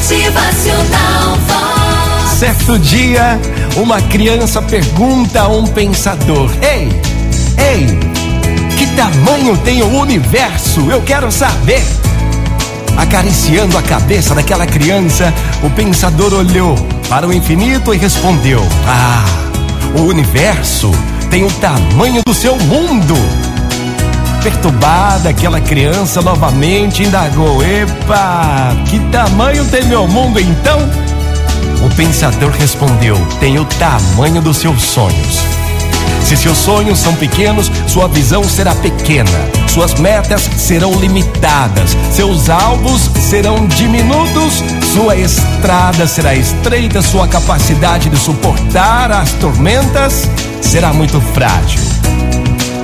Motivacional Vox. Certo dia, uma criança pergunta a um pensador: Ei, ei, que tamanho tem o universo? Eu quero saber. Acariciando a cabeça daquela criança, o pensador olhou para o infinito e respondeu: Ah, o universo tem o tamanho do seu mundo. Perturbada, aquela criança novamente indagou: Epa, que tamanho tem meu mundo então? O pensador respondeu: Tem o tamanho dos seus sonhos. Se seus sonhos são pequenos, sua visão será pequena, suas metas serão limitadas, seus alvos serão diminutos, sua estrada será estreita, sua capacidade de suportar as tormentas será muito frágil.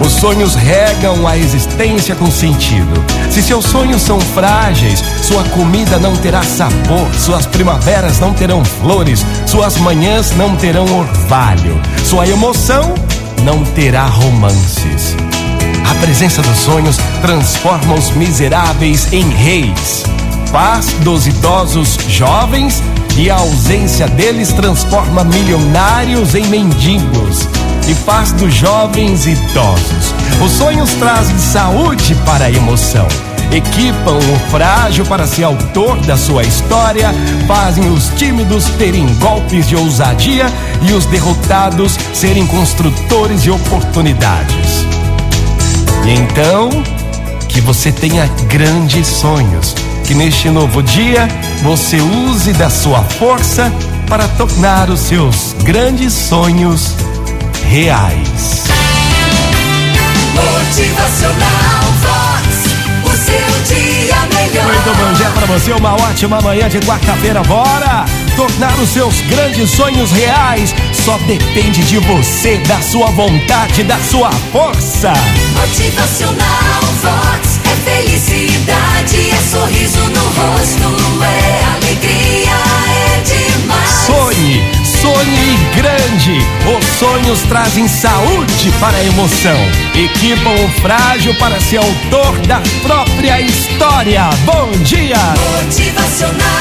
Os sonhos regam a existência com sentido. Se seus sonhos são frágeis, sua comida não terá sabor, suas primaveras não terão flores, suas manhãs não terão orvalho, sua emoção não terá romances. A presença dos sonhos transforma os miseráveis em reis. Paz dos idosos jovens e a ausência deles transforma milionários em mendigos e paz dos jovens idosos. Os sonhos trazem saúde para a emoção. Equipam o frágil para ser autor da sua história, fazem os tímidos terem golpes de ousadia e os derrotados serem construtores de oportunidades. E então, que você tenha grandes sonhos, que neste novo dia você use da sua força para tornar os seus grandes sonhos reais. Motivacional Vox. O seu dia melhor. Muito bom dia para você, uma ótima manhã de quarta-feira. Bora tornar os seus grandes sonhos reais. Só depende de você, da sua vontade, da sua força. Motivacional Vox. Sonhos trazem saúde para a emoção. Equipam o frágil para ser autor da própria história. Bom dia! Motivacional.